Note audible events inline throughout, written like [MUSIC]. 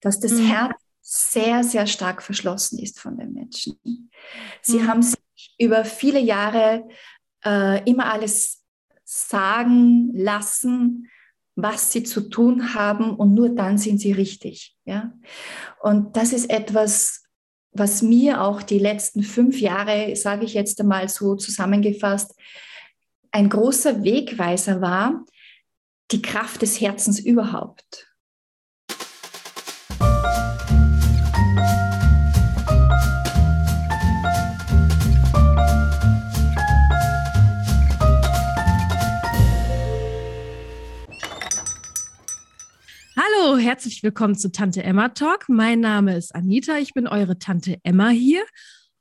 dass das mhm. Herz sehr, sehr stark verschlossen ist von den Menschen. Sie mhm. haben sich über viele Jahre äh, immer alles sagen lassen, was sie zu tun haben und nur dann sind sie richtig. Ja? Und das ist etwas, was mir auch die letzten fünf Jahre, sage ich jetzt einmal so zusammengefasst, ein großer Wegweiser war, die Kraft des Herzens überhaupt. Herzlich willkommen zu Tante Emma Talk. Mein Name ist Anita, ich bin eure Tante Emma hier.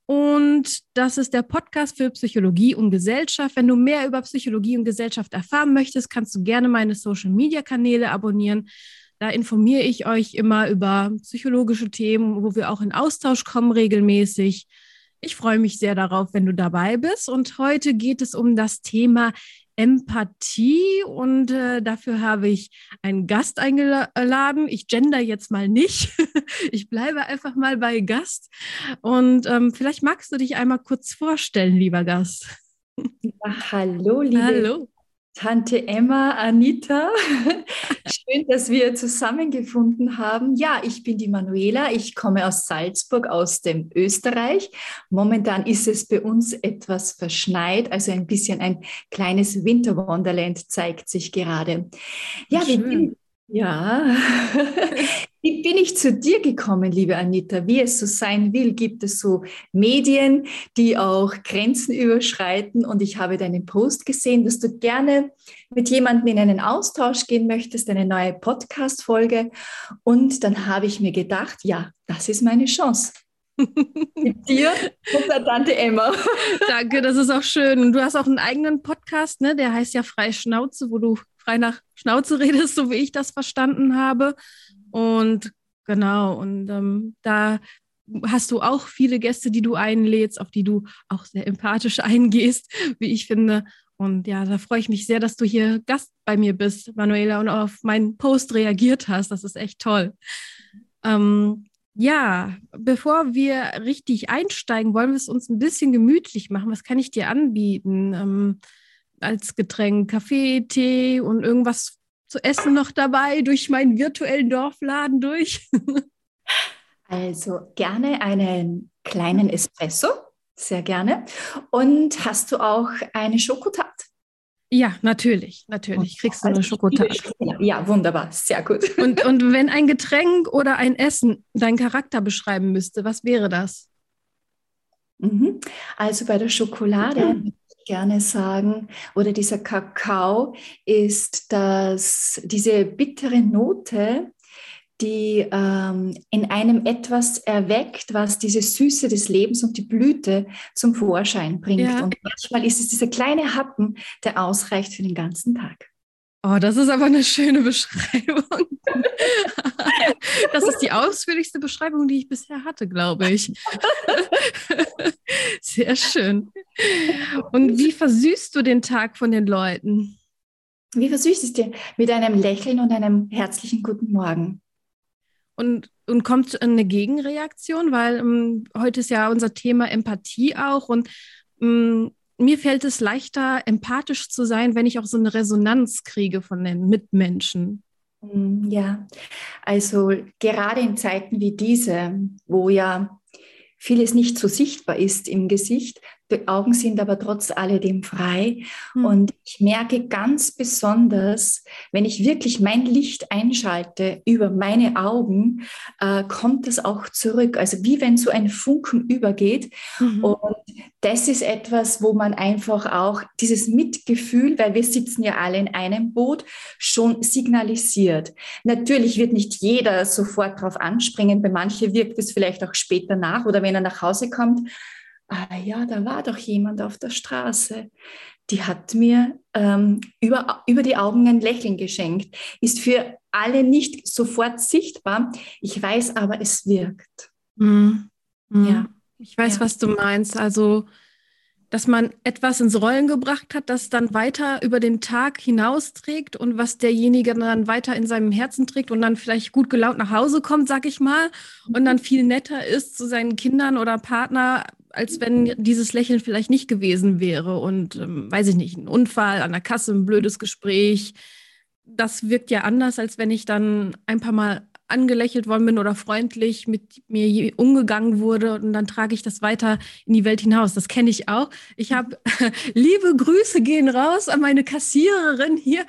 Und das ist der Podcast für Psychologie und Gesellschaft. Wenn du mehr über Psychologie und Gesellschaft erfahren möchtest, kannst du gerne meine Social-Media-Kanäle abonnieren. Da informiere ich euch immer über psychologische Themen, wo wir auch in Austausch kommen regelmäßig. Ich freue mich sehr darauf, wenn du dabei bist. Und heute geht es um das Thema Empathie und äh, dafür habe ich einen Gast eingeladen. Ich gender jetzt mal nicht. [LAUGHS] ich bleibe einfach mal bei Gast. Und ähm, vielleicht magst du dich einmal kurz vorstellen, lieber Gast. Ja, hallo, liebe hallo. Tante Emma, Anita. [LAUGHS] Schön, dass wir zusammengefunden haben. Ja, ich bin die Manuela. Ich komme aus Salzburg, aus dem Österreich. Momentan ist es bei uns etwas verschneit, also ein bisschen ein kleines Winterwonderland zeigt sich gerade. Ja, Schön. wie bin, ja, [LAUGHS] wie bin ich zu dir gekommen, liebe Anita? Wie es so sein will, gibt es so Medien, die auch Grenzen überschreiten. Und ich habe deinen Post gesehen, dass du gerne mit jemandem in einen Austausch gehen möchtest, eine neue Podcast-Folge. Und dann habe ich mir gedacht, ja, das ist meine Chance. [LAUGHS] Mit dir und der Tante Emma. [LAUGHS] Danke, das ist auch schön. Und du hast auch einen eigenen Podcast, ne? Der heißt ja Freie Schnauze, wo du frei nach Schnauze redest, so wie ich das verstanden habe. Und genau, und ähm, da hast du auch viele Gäste, die du einlädst, auf die du auch sehr empathisch [LAUGHS] eingehst, wie ich finde. Und ja, da freue ich mich sehr, dass du hier Gast bei mir bist, Manuela, und auf meinen Post reagiert hast. Das ist echt toll. Ähm, ja, bevor wir richtig einsteigen, wollen wir es uns ein bisschen gemütlich machen. Was kann ich dir anbieten? Ähm, als Getränk Kaffee, Tee und irgendwas zu essen noch dabei durch meinen virtuellen Dorfladen durch? [LAUGHS] also gerne einen kleinen Espresso, sehr gerne. Und hast du auch eine Schokotat? Ja, natürlich, natürlich. Kriegst du eine Schokotat. Ja, wunderbar, sehr gut. Und, und [LAUGHS] wenn ein Getränk oder ein Essen deinen Charakter beschreiben müsste, was wäre das? Mhm. Also bei der Schokolade gerne sagen, oder dieser Kakao ist, dass diese bittere Note, die ähm, in einem etwas erweckt, was diese Süße des Lebens und die Blüte zum Vorschein bringt. Ja. Und manchmal ist es dieser kleine Happen, der ausreicht für den ganzen Tag. Oh, das ist aber eine schöne Beschreibung. [LAUGHS] Das ist die ausführlichste Beschreibung, die ich bisher hatte, glaube ich. [LAUGHS] Sehr schön. Und wie versüßt du den Tag von den Leuten? Wie versüßt es dir? Mit einem Lächeln und einem herzlichen Guten Morgen. Und, und kommt eine Gegenreaktion, weil ähm, heute ist ja unser Thema Empathie auch und mm, mir fällt es leichter, empathisch zu sein, wenn ich auch so eine Resonanz kriege von den Mitmenschen. Mm, ja, also gerade in Zeiten wie diese, wo ja vieles nicht so sichtbar ist im Gesicht, die Augen sind aber trotz alledem frei. Mhm. Und ich merke ganz besonders, wenn ich wirklich mein Licht einschalte über meine Augen, äh, kommt das auch zurück. Also wie wenn so ein Funken übergeht. Mhm. Und das ist etwas, wo man einfach auch dieses Mitgefühl, weil wir sitzen ja alle in einem Boot, schon signalisiert. Natürlich wird nicht jeder sofort darauf anspringen. Bei manchen wirkt es vielleicht auch später nach oder wenn er nach Hause kommt ah ja, da war doch jemand auf der Straße. Die hat mir ähm, über, über die Augen ein Lächeln geschenkt. Ist für alle nicht sofort sichtbar. Ich weiß aber, es wirkt. Mhm. Mhm. Ja. Ich weiß, ja. was du meinst. Also dass man etwas ins Rollen gebracht hat, das dann weiter über den Tag hinaus trägt und was derjenige dann weiter in seinem Herzen trägt und dann vielleicht gut gelaunt nach Hause kommt, sag ich mal, und dann viel netter ist zu seinen Kindern oder Partner, als wenn dieses Lächeln vielleicht nicht gewesen wäre und ähm, weiß ich nicht, ein Unfall an der Kasse, ein blödes Gespräch. Das wirkt ja anders, als wenn ich dann ein paar Mal angelächelt worden bin oder freundlich mit mir umgegangen wurde und dann trage ich das weiter in die Welt hinaus. Das kenne ich auch. Ich habe [LAUGHS] liebe Grüße gehen raus an meine Kassiererin hier.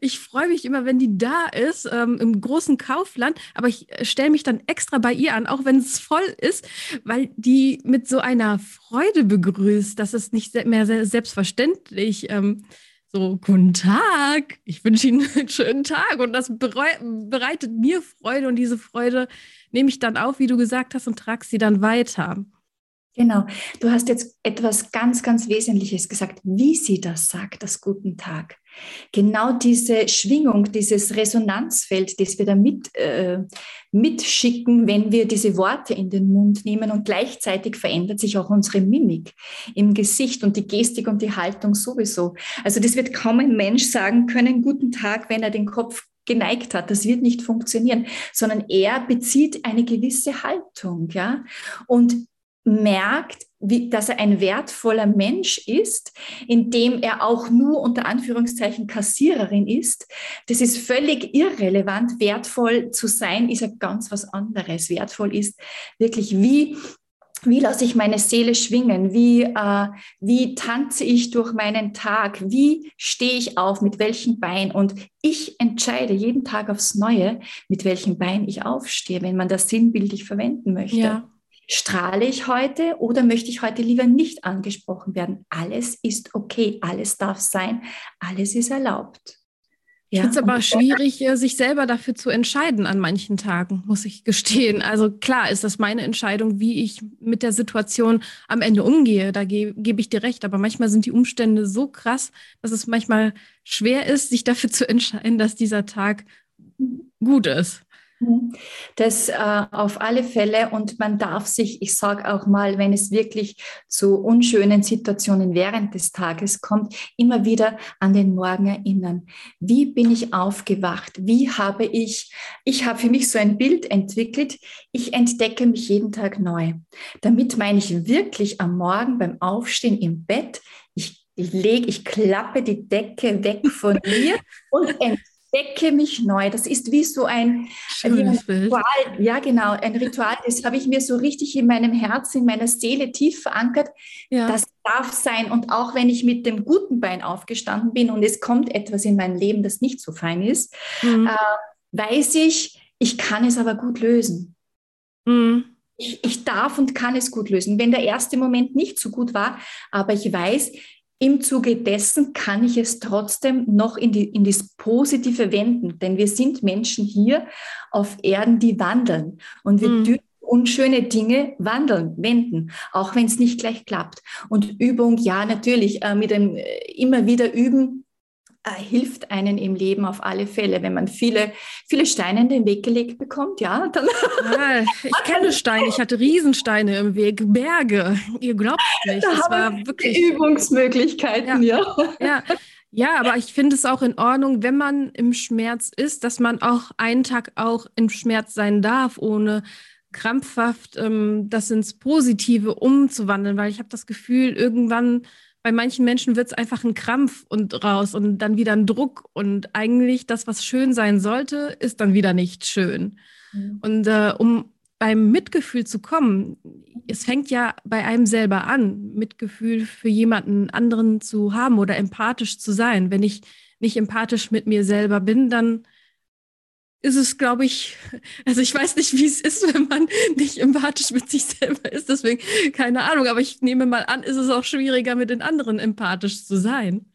Ich freue mich immer, wenn die da ist ähm, im großen Kaufland, aber ich äh, stelle mich dann extra bei ihr an, auch wenn es voll ist, weil die mit so einer Freude begrüßt. Das ist nicht mehr selbstverständlich. Ähm, so, guten Tag, ich wünsche Ihnen einen schönen Tag und das bereitet mir Freude und diese Freude nehme ich dann auf, wie du gesagt hast, und trage sie dann weiter. Genau, du hast jetzt etwas ganz, ganz Wesentliches gesagt, wie sie das sagt, das guten Tag. Genau diese Schwingung, dieses Resonanzfeld, das wir da mit, äh, mitschicken, wenn wir diese Worte in den Mund nehmen und gleichzeitig verändert sich auch unsere Mimik im Gesicht und die Gestik und die Haltung sowieso. Also das wird kaum ein Mensch sagen können, guten Tag, wenn er den Kopf geneigt hat. Das wird nicht funktionieren, sondern er bezieht eine gewisse Haltung, ja. Und merkt, wie, dass er ein wertvoller Mensch ist, indem er auch nur unter Anführungszeichen Kassiererin ist. Das ist völlig irrelevant. Wertvoll zu sein ist ja ganz was anderes. Wertvoll ist wirklich, wie wie lasse ich meine Seele schwingen? Wie, äh, wie tanze ich durch meinen Tag? Wie stehe ich auf? Mit welchem Bein? Und ich entscheide jeden Tag aufs Neue, mit welchem Bein ich aufstehe, wenn man das sinnbildlich verwenden möchte. Ja. Strahle ich heute oder möchte ich heute lieber nicht angesprochen werden? Alles ist okay, alles darf sein, alles ist erlaubt. Ja, ich finde es aber schwierig, äh, sich selber dafür zu entscheiden an manchen Tagen, muss ich gestehen. Also klar ist das meine Entscheidung, wie ich mit der Situation am Ende umgehe. Da ge gebe ich dir recht. Aber manchmal sind die Umstände so krass, dass es manchmal schwer ist, sich dafür zu entscheiden, dass dieser Tag gut ist. Das äh, auf alle Fälle und man darf sich, ich sage auch mal, wenn es wirklich zu unschönen Situationen während des Tages kommt, immer wieder an den Morgen erinnern. Wie bin ich aufgewacht? Wie habe ich, ich habe für mich so ein Bild entwickelt, ich entdecke mich jeden Tag neu. Damit meine ich wirklich am Morgen beim Aufstehen im Bett, ich, lege, ich klappe die Decke weg von mir und [LAUGHS] entdecke entdecke mich neu. Das ist wie so ein, wie ein Ritual. Ja, genau, ein Ritual. Das habe ich mir so richtig in meinem Herzen, in meiner Seele tief verankert. Ja. Das darf sein. Und auch wenn ich mit dem guten Bein aufgestanden bin und es kommt etwas in mein Leben, das nicht so fein ist, mhm. äh, weiß ich, ich kann es aber gut lösen. Mhm. Ich, ich darf und kann es gut lösen. Wenn der erste Moment nicht so gut war, aber ich weiß, im Zuge dessen kann ich es trotzdem noch in, die, in das Positive wenden, denn wir sind Menschen hier auf Erden, die wandeln und wir mhm. dürfen unschöne Dinge wandeln, wenden, auch wenn es nicht gleich klappt. Und Übung, ja, natürlich, äh, mit dem äh, immer wieder üben, hilft einen im Leben auf alle Fälle, wenn man viele, viele Steine in den Weg gelegt bekommt, ja, dann. Ja, ich [LAUGHS] kenne Steine, ich hatte Riesensteine im Weg, Berge. Ihr glaubt nicht. Da das war wirklich. Übungsmöglichkeiten, ja. Ja, ja. ja aber ich finde es auch in Ordnung, wenn man im Schmerz ist, dass man auch einen Tag auch im Schmerz sein darf, ohne krampfhaft ähm, das ins Positive umzuwandeln, weil ich habe das Gefühl, irgendwann bei manchen Menschen wird es einfach ein Krampf und raus und dann wieder ein Druck. Und eigentlich das, was schön sein sollte, ist dann wieder nicht schön. Mhm. Und äh, um beim Mitgefühl zu kommen, es fängt ja bei einem selber an, Mitgefühl für jemanden anderen zu haben oder empathisch zu sein. Wenn ich nicht empathisch mit mir selber bin, dann ist es, glaube ich, also ich weiß nicht, wie es ist, wenn man nicht empathisch mit sich selber ist, deswegen keine Ahnung, aber ich nehme mal an, ist es auch schwieriger, mit den anderen empathisch zu sein.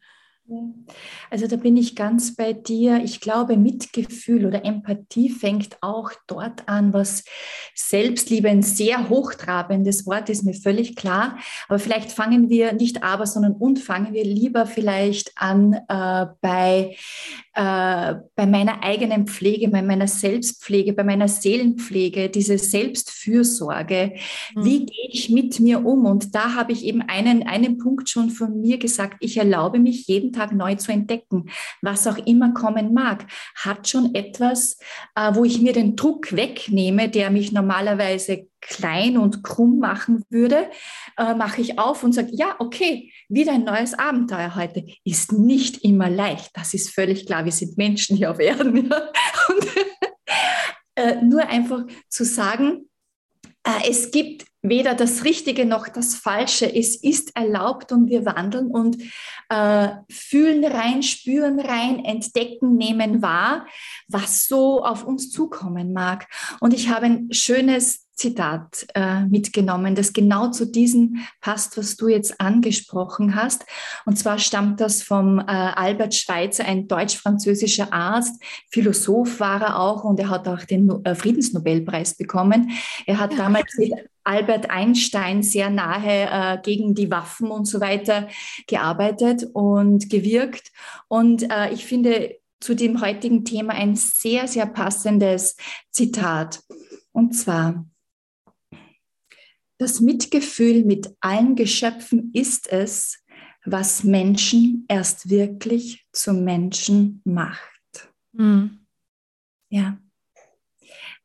Also da bin ich ganz bei dir. Ich glaube, Mitgefühl oder Empathie fängt auch dort an, was Selbstliebe ein sehr hochtrabendes Wort ist, mir völlig klar. Aber vielleicht fangen wir nicht aber, sondern und fangen wir lieber vielleicht an äh, bei äh, bei meiner eigenen Pflege, bei meiner Selbstpflege, bei meiner Seelenpflege, diese Selbstfürsorge. Mhm. Wie gehe ich mit mir um? Und da habe ich eben einen, einen Punkt schon von mir gesagt. Ich erlaube mich jeden Tag neu zu entdecken, was auch immer kommen mag. Hat schon etwas, äh, wo ich mir den Druck wegnehme, der mich normalerweise klein und krumm machen würde, äh, mache ich auf und sage, ja, okay, wieder ein neues Abenteuer heute. Ist nicht immer leicht, das ist völlig klar. Wir sind Menschen hier auf Erden. Ja? [LAUGHS] Und, äh, nur einfach zu sagen, äh, es gibt weder das Richtige noch das Falsche. Es ist erlaubt und wir wandeln und äh, fühlen rein, spüren rein, entdecken, nehmen wahr, was so auf uns zukommen mag. Und ich habe ein schönes Zitat äh, mitgenommen, das genau zu diesem passt, was du jetzt angesprochen hast. Und zwar stammt das vom äh, Albert Schweitzer, ein deutsch-französischer Arzt, Philosoph war er auch und er hat auch den äh, Friedensnobelpreis bekommen. Er hat ja. damals mit Albert Einstein sehr nahe äh, gegen die Waffen und so weiter gearbeitet und gewirkt. Und äh, ich finde zu dem heutigen Thema ein sehr, sehr passendes Zitat. Und zwar, das Mitgefühl mit allen Geschöpfen ist es, was Menschen erst wirklich zu Menschen macht. Mhm. Ja.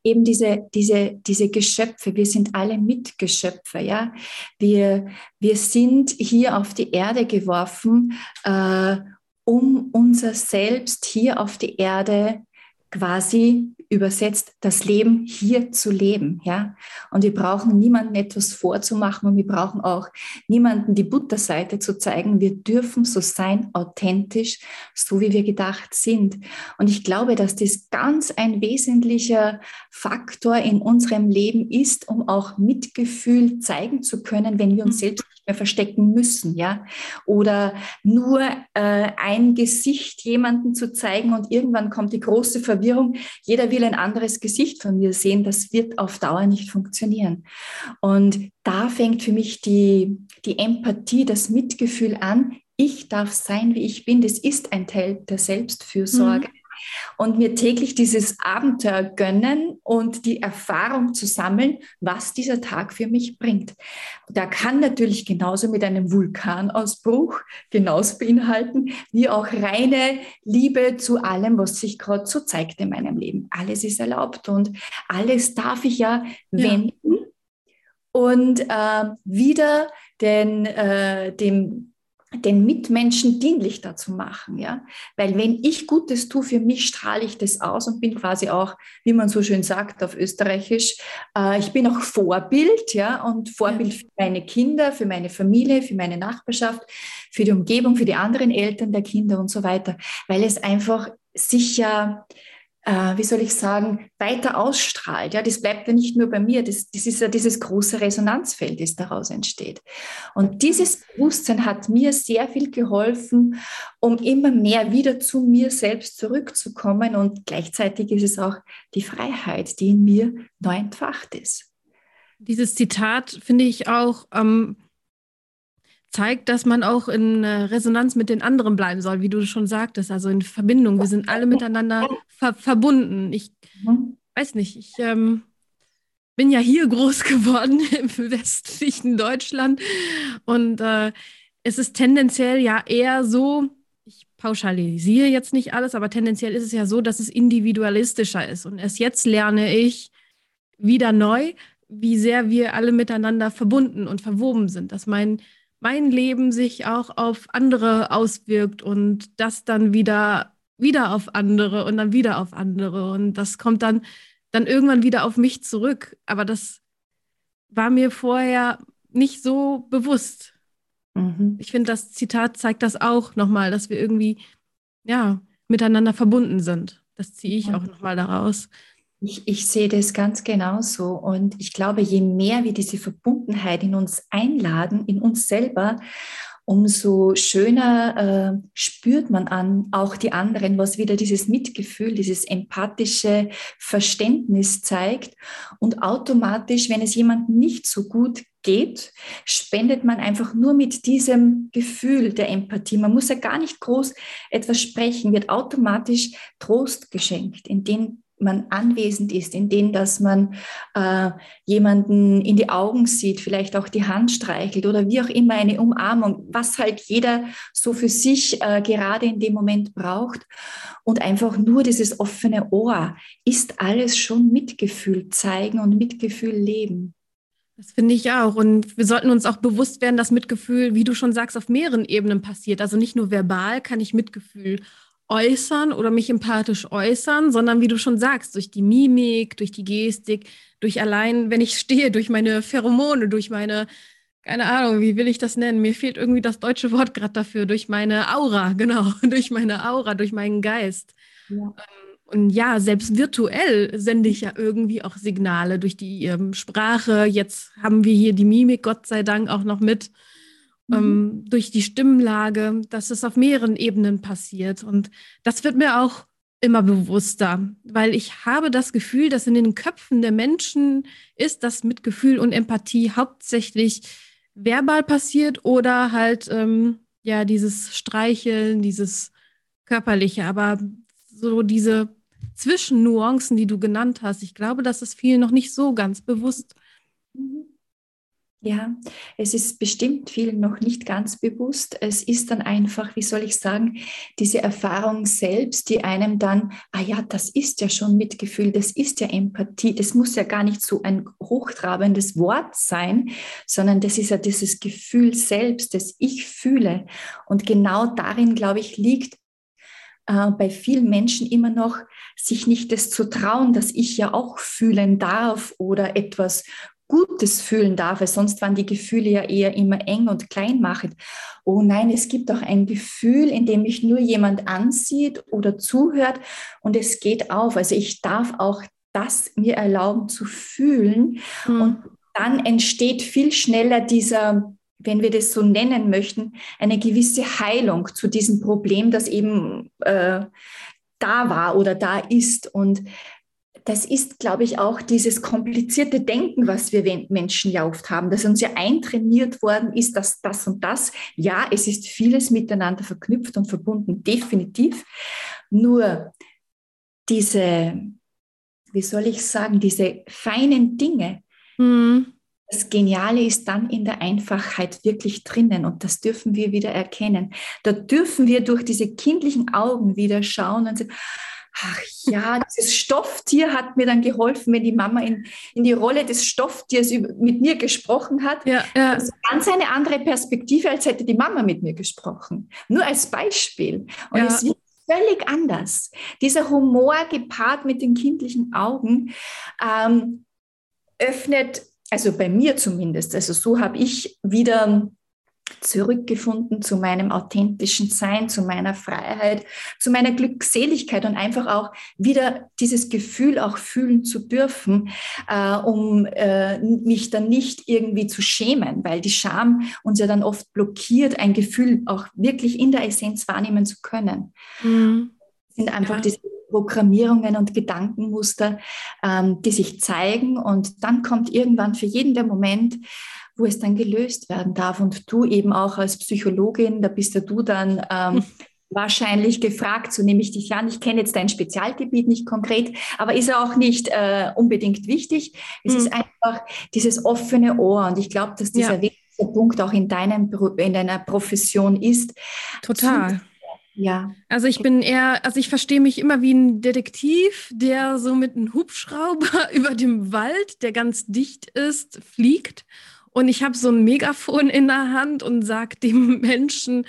Eben diese, diese, diese Geschöpfe, wir sind alle Mitgeschöpfe, ja. Wir, wir sind hier auf die Erde geworfen, äh, um unser Selbst hier auf die Erde quasi übersetzt, das Leben hier zu leben, ja. Und wir brauchen niemandem etwas vorzumachen und wir brauchen auch niemanden die Butterseite zu zeigen. Wir dürfen so sein, authentisch, so wie wir gedacht sind. Und ich glaube, dass das ganz ein wesentlicher Faktor in unserem Leben ist, um auch Mitgefühl zeigen zu können, wenn wir uns mhm. Mehr verstecken müssen, ja, oder nur äh, ein Gesicht jemanden zu zeigen und irgendwann kommt die große Verwirrung, jeder will ein anderes Gesicht von mir sehen, das wird auf Dauer nicht funktionieren. Und da fängt für mich die, die Empathie, das Mitgefühl an. Ich darf sein, wie ich bin. Das ist ein Teil der Selbstfürsorge. Mhm und mir täglich dieses Abenteuer gönnen und die Erfahrung zu sammeln, was dieser Tag für mich bringt. Da kann natürlich genauso mit einem Vulkanausbruch genauso beinhalten, wie auch reine Liebe zu allem, was sich gerade so zeigt in meinem Leben. Alles ist erlaubt und alles darf ich ja, ja. wenden und äh, wieder den, äh, dem den Mitmenschen dienlich dazu machen, ja, weil wenn ich Gutes tue für mich, strahle ich das aus und bin quasi auch, wie man so schön sagt auf Österreichisch, äh, ich bin auch Vorbild, ja, und Vorbild ja. für meine Kinder, für meine Familie, für meine Nachbarschaft, für die Umgebung, für die anderen Eltern der Kinder und so weiter, weil es einfach sicher äh, wie soll ich sagen, weiter ausstrahlt. Ja, das bleibt ja nicht nur bei mir, das, das ist ja dieses große Resonanzfeld, das daraus entsteht. Und dieses Bewusstsein hat mir sehr viel geholfen, um immer mehr wieder zu mir selbst zurückzukommen. Und gleichzeitig ist es auch die Freiheit, die in mir neu entfacht ist. Dieses Zitat finde ich auch ähm, zeigt, dass man auch in äh, Resonanz mit den anderen bleiben soll, wie du schon sagtest, also in Verbindung. Wir sind alle miteinander ver verbunden. Ich weiß nicht, ich ähm, bin ja hier groß [LAUGHS] geworden im westlichen Deutschland und äh, es ist tendenziell ja eher so, ich pauschalisiere jetzt nicht alles, aber tendenziell ist es ja so, dass es individualistischer ist. Und erst jetzt lerne ich wieder neu, wie sehr wir alle miteinander verbunden und verwoben sind, dass mein mein Leben sich auch auf andere auswirkt und das dann wieder, wieder auf andere und dann wieder auf andere. Und das kommt dann, dann irgendwann wieder auf mich zurück. Aber das war mir vorher nicht so bewusst. Mhm. Ich finde, das Zitat zeigt das auch nochmal, dass wir irgendwie, ja, miteinander verbunden sind. Das ziehe ich mhm. auch nochmal daraus. Ich, ich sehe das ganz genauso. Und ich glaube, je mehr wir diese Verbundenheit in uns einladen, in uns selber, umso schöner äh, spürt man an auch die anderen, was wieder dieses Mitgefühl, dieses empathische Verständnis zeigt. Und automatisch, wenn es jemandem nicht so gut geht, spendet man einfach nur mit diesem Gefühl der Empathie. Man muss ja gar nicht groß etwas sprechen, wird automatisch Trost geschenkt, in den man anwesend ist, in denen, dass man äh, jemanden in die Augen sieht, vielleicht auch die Hand streichelt oder wie auch immer eine Umarmung, was halt jeder so für sich äh, gerade in dem Moment braucht. Und einfach nur dieses offene Ohr ist alles schon Mitgefühl zeigen und Mitgefühl leben. Das finde ich auch. Und wir sollten uns auch bewusst werden, dass Mitgefühl, wie du schon sagst, auf mehreren Ebenen passiert. Also nicht nur verbal kann ich Mitgefühl äußern oder mich empathisch äußern, sondern wie du schon sagst, durch die Mimik, durch die Gestik, durch allein, wenn ich stehe, durch meine Pheromone, durch meine, keine Ahnung, wie will ich das nennen? Mir fehlt irgendwie das deutsche Wort gerade dafür, durch meine Aura, [LAUGHS] genau, durch meine Aura, durch meinen Geist. Ja. Ähm, und ja, selbst virtuell sende ich ja irgendwie auch Signale durch die ähm, Sprache. Jetzt haben wir hier die Mimik, Gott sei Dank, auch noch mit mhm. ähm, durch die Stimmlage, dass es auf mehreren Ebenen passiert. Und das wird mir auch immer bewusster, weil ich habe das Gefühl, dass in den Köpfen der Menschen ist, dass Mitgefühl und Empathie hauptsächlich verbal passiert oder halt ähm, ja dieses Streicheln, dieses körperliche, aber so diese Zwischennuancen, die du genannt hast, ich glaube, das ist vielen noch nicht so ganz bewusst. Mhm. Ja, es ist bestimmt vielen noch nicht ganz bewusst. Es ist dann einfach, wie soll ich sagen, diese Erfahrung selbst, die einem dann, ah ja, das ist ja schon Mitgefühl, das ist ja Empathie, das muss ja gar nicht so ein hochtrabendes Wort sein, sondern das ist ja dieses Gefühl selbst, das ich fühle. Und genau darin, glaube ich, liegt äh, bei vielen Menschen immer noch, sich nicht das zu trauen, dass ich ja auch fühlen darf oder etwas Gutes fühlen darf, weil sonst waren die Gefühle ja eher immer eng und klein machen. Oh nein, es gibt auch ein Gefühl, in dem mich nur jemand ansieht oder zuhört und es geht auf. Also ich darf auch das mir erlauben zu fühlen mhm. und dann entsteht viel schneller dieser, wenn wir das so nennen möchten, eine gewisse Heilung zu diesem Problem, das eben äh, da war oder da ist. Und das ist, glaube ich, auch dieses komplizierte Denken, was wir Menschen ja oft haben, dass uns ja eintrainiert worden ist, dass das und das, ja, es ist vieles miteinander verknüpft und verbunden, definitiv. Nur diese, wie soll ich sagen, diese feinen Dinge, mhm. Das Geniale ist dann in der Einfachheit wirklich drinnen und das dürfen wir wieder erkennen. Da dürfen wir durch diese kindlichen Augen wieder schauen und sagen, ach ja, dieses Stofftier hat mir dann geholfen, wenn die Mama in, in die Rolle des Stofftiers mit mir gesprochen hat. Ja, ja. Das ist ganz eine andere Perspektive, als hätte die Mama mit mir gesprochen. Nur als Beispiel. Und ja. es wird völlig anders. Dieser Humor gepaart mit den kindlichen Augen ähm, öffnet, also bei mir zumindest, also so habe ich wieder zurückgefunden zu meinem authentischen Sein, zu meiner Freiheit, zu meiner Glückseligkeit und einfach auch wieder dieses Gefühl auch fühlen zu dürfen, äh, um äh, mich dann nicht irgendwie zu schämen, weil die Scham uns ja dann oft blockiert, ein Gefühl auch wirklich in der Essenz wahrnehmen zu können. Mhm. Sind einfach ja. diese Programmierungen und Gedankenmuster, ähm, die sich zeigen und dann kommt irgendwann für jeden der Moment, wo es dann gelöst werden darf. Und du eben auch als Psychologin, da bist ja du dann ähm, [LAUGHS] wahrscheinlich gefragt, so nehme ich dich an. Ich kenne jetzt dein Spezialgebiet nicht konkret, aber ist ja auch nicht äh, unbedingt wichtig. Es mhm. ist einfach dieses offene Ohr. Und ich glaube, dass dieser ja. wichtige Punkt auch in, deinem, in deiner Profession ist. Total. Ja. Also ich bin eher, also ich verstehe mich immer wie ein Detektiv, der so mit einem Hubschrauber [LAUGHS] über dem Wald, der ganz dicht ist, fliegt und ich habe so ein Megafon in der Hand und sage dem [LAUGHS] Menschen,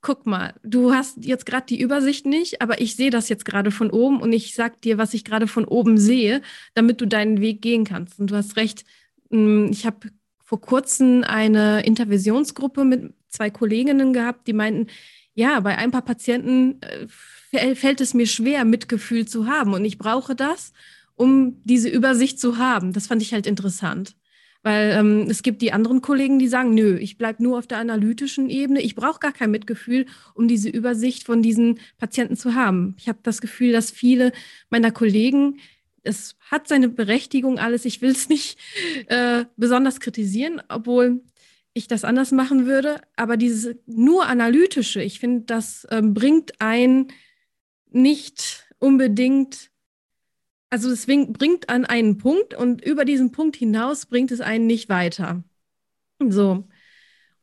guck mal, du hast jetzt gerade die Übersicht nicht, aber ich sehe das jetzt gerade von oben und ich sag dir, was ich gerade von oben sehe, damit du deinen Weg gehen kannst. Und du hast recht, hm, ich habe vor kurzem eine Intervisionsgruppe mit zwei Kolleginnen gehabt, die meinten, ja, bei ein paar Patienten äh, fällt es mir schwer, Mitgefühl zu haben und ich brauche das, um diese Übersicht zu haben. Das fand ich halt interessant. Weil ähm, es gibt die anderen Kollegen, die sagen, nö, ich bleibe nur auf der analytischen Ebene. Ich brauche gar kein Mitgefühl, um diese Übersicht von diesen Patienten zu haben. Ich habe das Gefühl, dass viele meiner Kollegen, es hat seine Berechtigung alles, ich will es [LAUGHS] nicht äh, besonders kritisieren, obwohl ich das anders machen würde. Aber dieses nur analytische, ich finde, das äh, bringt ein nicht unbedingt also deswegen bringt an einen Punkt und über diesen Punkt hinaus bringt es einen nicht weiter. So.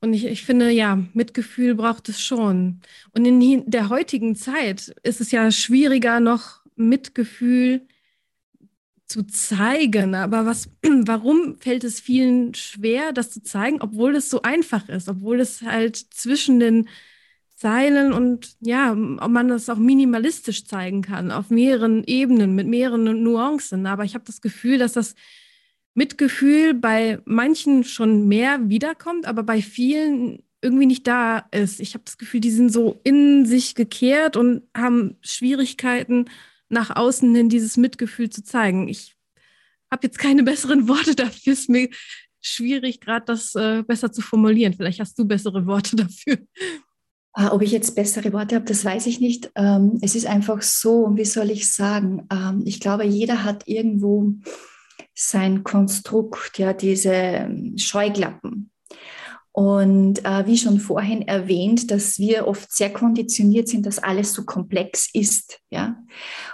Und ich, ich finde, ja, Mitgefühl braucht es schon. Und in der heutigen Zeit ist es ja schwieriger, noch Mitgefühl zu zeigen. Aber was, [CLEARS THROAT] warum fällt es vielen schwer, das zu zeigen, obwohl es so einfach ist, obwohl es halt zwischen den Zeilen und ja, ob man das auch minimalistisch zeigen kann, auf mehreren Ebenen, mit mehreren Nuancen. Aber ich habe das Gefühl, dass das Mitgefühl bei manchen schon mehr wiederkommt, aber bei vielen irgendwie nicht da ist. Ich habe das Gefühl, die sind so in sich gekehrt und haben Schwierigkeiten, nach außen hin dieses Mitgefühl zu zeigen. Ich habe jetzt keine [LAUGHS] besseren Worte dafür. Es ist mir schwierig, gerade das äh, besser zu formulieren. Vielleicht hast du bessere Worte [LAUGHS] dafür. Ah, ob ich jetzt bessere Worte habe, das weiß ich nicht. Ähm, es ist einfach so, wie soll ich sagen, ähm, ich glaube, jeder hat irgendwo sein Konstrukt, ja, diese ähm, Scheuklappen. Und äh, wie schon vorhin erwähnt, dass wir oft sehr konditioniert sind, dass alles so komplex ist, ja.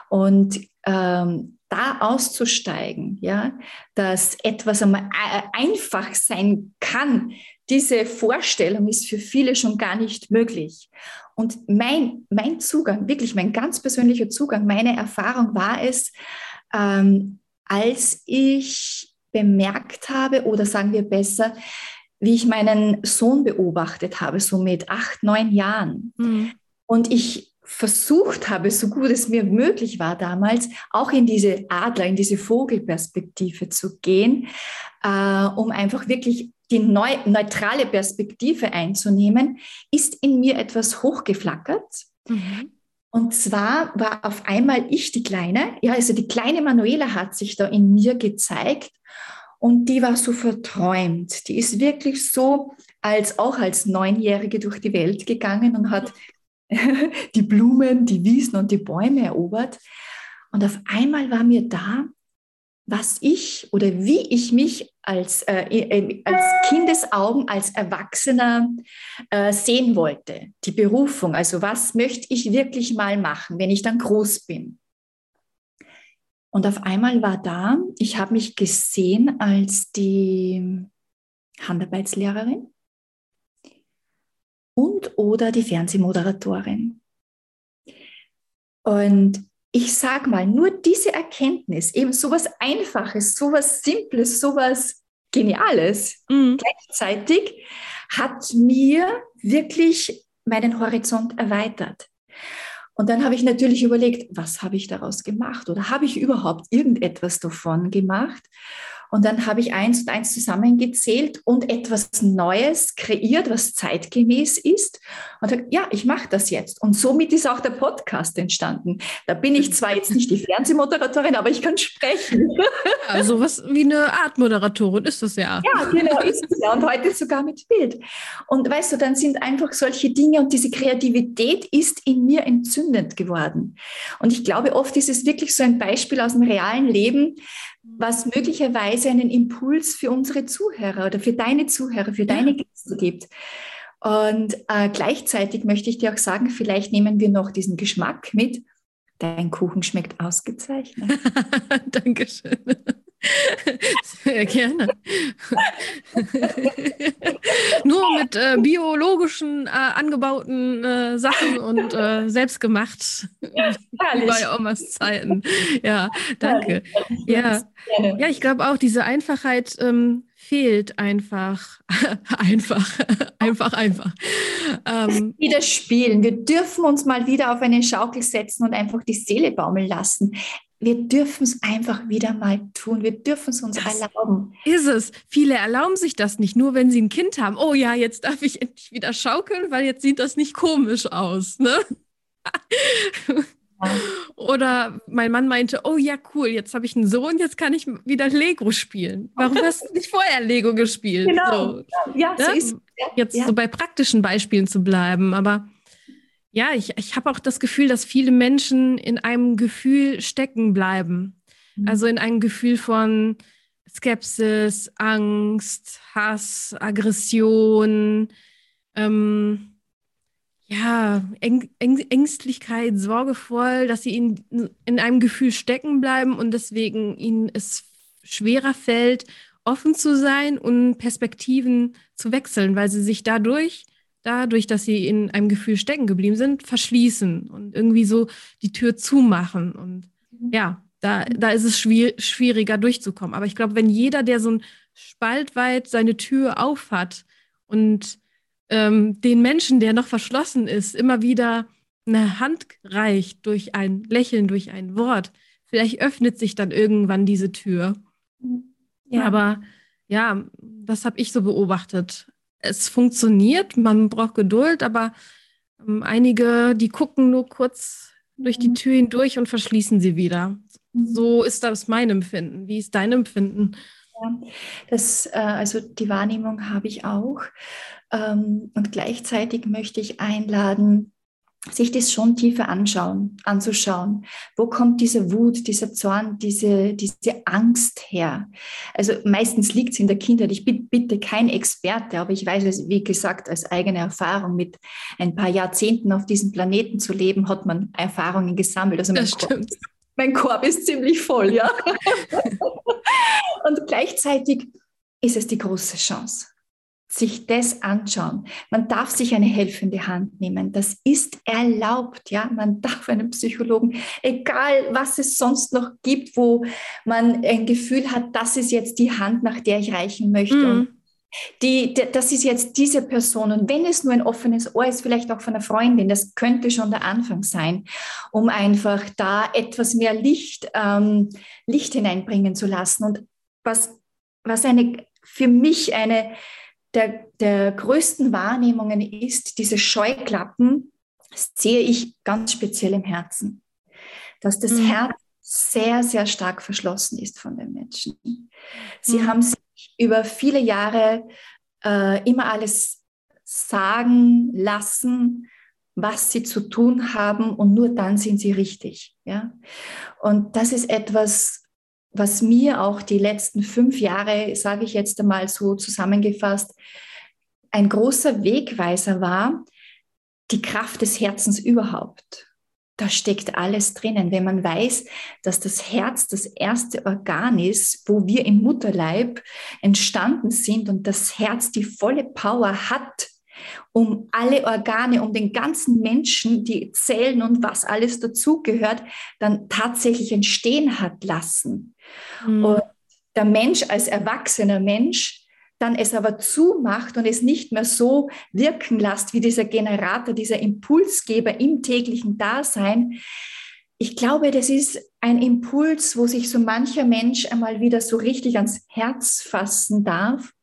Und ähm, da auszusteigen, ja, dass etwas einmal äh, einfach sein kann, diese Vorstellung ist für viele schon gar nicht möglich. Und mein, mein Zugang, wirklich mein ganz persönlicher Zugang, meine Erfahrung war es, ähm, als ich bemerkt habe, oder sagen wir besser, wie ich meinen Sohn beobachtet habe, so mit acht, neun Jahren. Mhm. Und ich versucht habe, so gut es mir möglich war damals, auch in diese Adler, in diese Vogelperspektive zu gehen, äh, um einfach wirklich die neu, neutrale Perspektive einzunehmen, ist in mir etwas hochgeflackert. Mhm. Und zwar war auf einmal ich die Kleine, ja, also die kleine Manuela hat sich da in mir gezeigt und die war so verträumt. Die ist wirklich so als auch als Neunjährige durch die Welt gegangen und hat [LAUGHS] die Blumen, die Wiesen und die Bäume erobert. Und auf einmal war mir da, was ich oder wie ich mich als, äh, äh, als Kindesaugen, als Erwachsener äh, sehen wollte. Die Berufung, also was möchte ich wirklich mal machen, wenn ich dann groß bin. Und auf einmal war da, ich habe mich gesehen als die Handarbeitslehrerin und oder die Fernsehmoderatorin. Und ich sage mal, nur diese Erkenntnis, eben sowas Einfaches, sowas Simples, sowas Geniales, mhm. gleichzeitig hat mir wirklich meinen Horizont erweitert. Und dann habe ich natürlich überlegt, was habe ich daraus gemacht oder habe ich überhaupt irgendetwas davon gemacht? Und dann habe ich eins und eins zusammengezählt und etwas Neues kreiert, was zeitgemäß ist. Und sage, ja, ich mache das jetzt. Und somit ist auch der Podcast entstanden. Da bin ich zwar jetzt nicht die Fernsehmoderatorin, aber ich kann sprechen. Ja, sowas wie eine Art Moderatorin ist das ja. Ja, genau, ist es ja. Und heute sogar mit Bild. Und weißt du, dann sind einfach solche Dinge und diese Kreativität ist in mir entzündend geworden. Und ich glaube, oft ist es wirklich so ein Beispiel aus dem realen Leben, was möglicherweise einen Impuls für unsere Zuhörer oder für deine Zuhörer, für deine Gäste gibt. Und äh, gleichzeitig möchte ich dir auch sagen, vielleicht nehmen wir noch diesen Geschmack mit. Dein Kuchen schmeckt ausgezeichnet. [LAUGHS] Dankeschön. [LAUGHS] Sehr gerne. Nur mit äh, biologischen äh, angebauten äh, Sachen und äh, selbstgemacht bei Omas Zeiten. Ja, danke. Ja, ja ich glaube auch, diese Einfachheit ähm, fehlt einfach. [LAUGHS] einfach, einfach, einfach. Ähm, wieder spielen. Wir dürfen uns mal wieder auf eine Schaukel setzen und einfach die Seele baumeln lassen wir dürfen es einfach wieder mal tun. Wir dürfen es uns das erlauben. Ist es. Viele erlauben sich das nicht, nur wenn sie ein Kind haben. Oh ja, jetzt darf ich endlich wieder schaukeln, weil jetzt sieht das nicht komisch aus. Ne? Oder mein Mann meinte, oh ja, cool, jetzt habe ich einen Sohn, jetzt kann ich wieder Lego spielen. Warum hast du nicht vorher Lego gespielt? Genau. So. Ja, so ist Jetzt ja. so bei praktischen Beispielen zu bleiben. Aber ja, ich, ich habe auch das Gefühl, dass viele Menschen in einem Gefühl stecken bleiben. Mhm. Also in einem Gefühl von Skepsis, Angst, Hass, Aggression, ähm, ja, Äng Ängstlichkeit, sorgevoll, dass sie in, in einem Gefühl stecken bleiben und deswegen ihnen es schwerer fällt, offen zu sein und Perspektiven zu wechseln, weil sie sich dadurch, dadurch, dass sie in einem Gefühl stecken geblieben sind, verschließen und irgendwie so die Tür zumachen. Und mhm. ja, da, da ist es schwier schwieriger durchzukommen. Aber ich glaube, wenn jeder, der so ein Spalt weit seine Tür aufhat und ähm, den Menschen, der noch verschlossen ist, immer wieder eine Hand reicht durch ein Lächeln, durch ein Wort, vielleicht öffnet sich dann irgendwann diese Tür. Ja. Aber ja, das habe ich so beobachtet. Es funktioniert, man braucht Geduld, aber ähm, einige, die gucken nur kurz durch die mhm. Tür hindurch und verschließen sie wieder. Mhm. So ist das mein Empfinden. Wie ist dein Empfinden? Das, äh, also die Wahrnehmung habe ich auch. Ähm, und gleichzeitig möchte ich einladen, sich das schon tiefer anschauen, anzuschauen. Wo kommt diese Wut, dieser Zorn, diese, diese Angst her? Also meistens liegt es in der Kindheit. Ich bin bitte kein Experte, aber ich weiß es, wie gesagt, als eigene Erfahrung mit ein paar Jahrzehnten auf diesem Planeten zu leben, hat man Erfahrungen gesammelt. Also mein, Korb, mein Korb ist ziemlich voll, ja. [LAUGHS] Und gleichzeitig ist es die große Chance sich das anschauen. Man darf sich eine helfende Hand nehmen. Das ist erlaubt, ja. Man darf einen Psychologen, egal was es sonst noch gibt, wo man ein Gefühl hat, das ist jetzt die Hand, nach der ich reichen möchte. Mhm. Die, die, das ist jetzt diese Person. Und wenn es nur ein offenes Ohr ist, vielleicht auch von einer Freundin, das könnte schon der Anfang sein, um einfach da etwas mehr Licht, ähm, Licht hineinbringen zu lassen. Und was, was eine, für mich eine, der, der größten Wahrnehmungen ist, diese Scheuklappen sehe ich ganz speziell im Herzen. Dass das mhm. Herz sehr, sehr stark verschlossen ist von den Menschen. Sie mhm. haben sich über viele Jahre äh, immer alles sagen lassen, was sie zu tun haben und nur dann sind sie richtig. Ja? Und das ist etwas, was mir auch die letzten fünf Jahre, sage ich jetzt einmal so zusammengefasst, ein großer Wegweiser war, die Kraft des Herzens überhaupt. Da steckt alles drinnen. Wenn man weiß, dass das Herz das erste Organ ist, wo wir im Mutterleib entstanden sind und das Herz die volle Power hat, um alle Organe, um den ganzen Menschen, die Zellen und was alles dazugehört, dann tatsächlich entstehen hat lassen. Mhm. Und der Mensch als erwachsener Mensch dann es aber zumacht und es nicht mehr so wirken lässt wie dieser Generator, dieser Impulsgeber im täglichen Dasein. Ich glaube, das ist ein Impuls, wo sich so mancher Mensch einmal wieder so richtig ans Herz fassen darf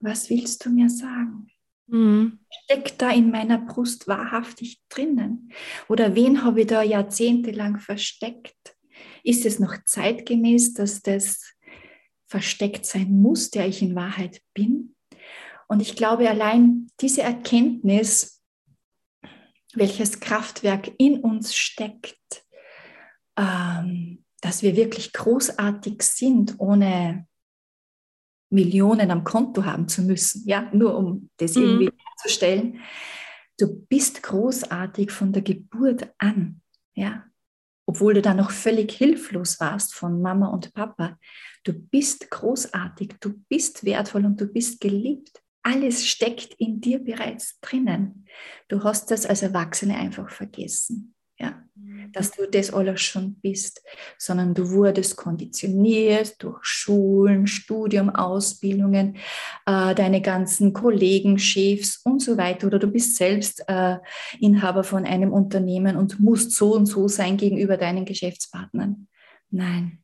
was willst du mir sagen? Mhm. Steckt da in meiner Brust wahrhaftig drinnen? Oder wen habe ich da jahrzehntelang versteckt? Ist es noch zeitgemäß, dass das versteckt sein muss, der ich in Wahrheit bin? Und ich glaube, allein diese Erkenntnis, welches Kraftwerk in uns steckt, ähm, dass wir wirklich großartig sind, ohne Millionen am Konto haben zu müssen, ja, nur um das mhm. irgendwie herzustellen. Du bist großartig von der Geburt an, ja, obwohl du da noch völlig hilflos warst von Mama und Papa. Du bist großartig, du bist wertvoll und du bist geliebt. Alles steckt in dir bereits drinnen. Du hast das als Erwachsene einfach vergessen ja, mhm. dass du das alles schon bist, sondern du wurdest konditioniert durch Schulen, Studium, Ausbildungen, äh, deine ganzen Kollegen, Chefs und so weiter. Oder du bist selbst äh, Inhaber von einem Unternehmen und musst so und so sein gegenüber deinen Geschäftspartnern. Nein.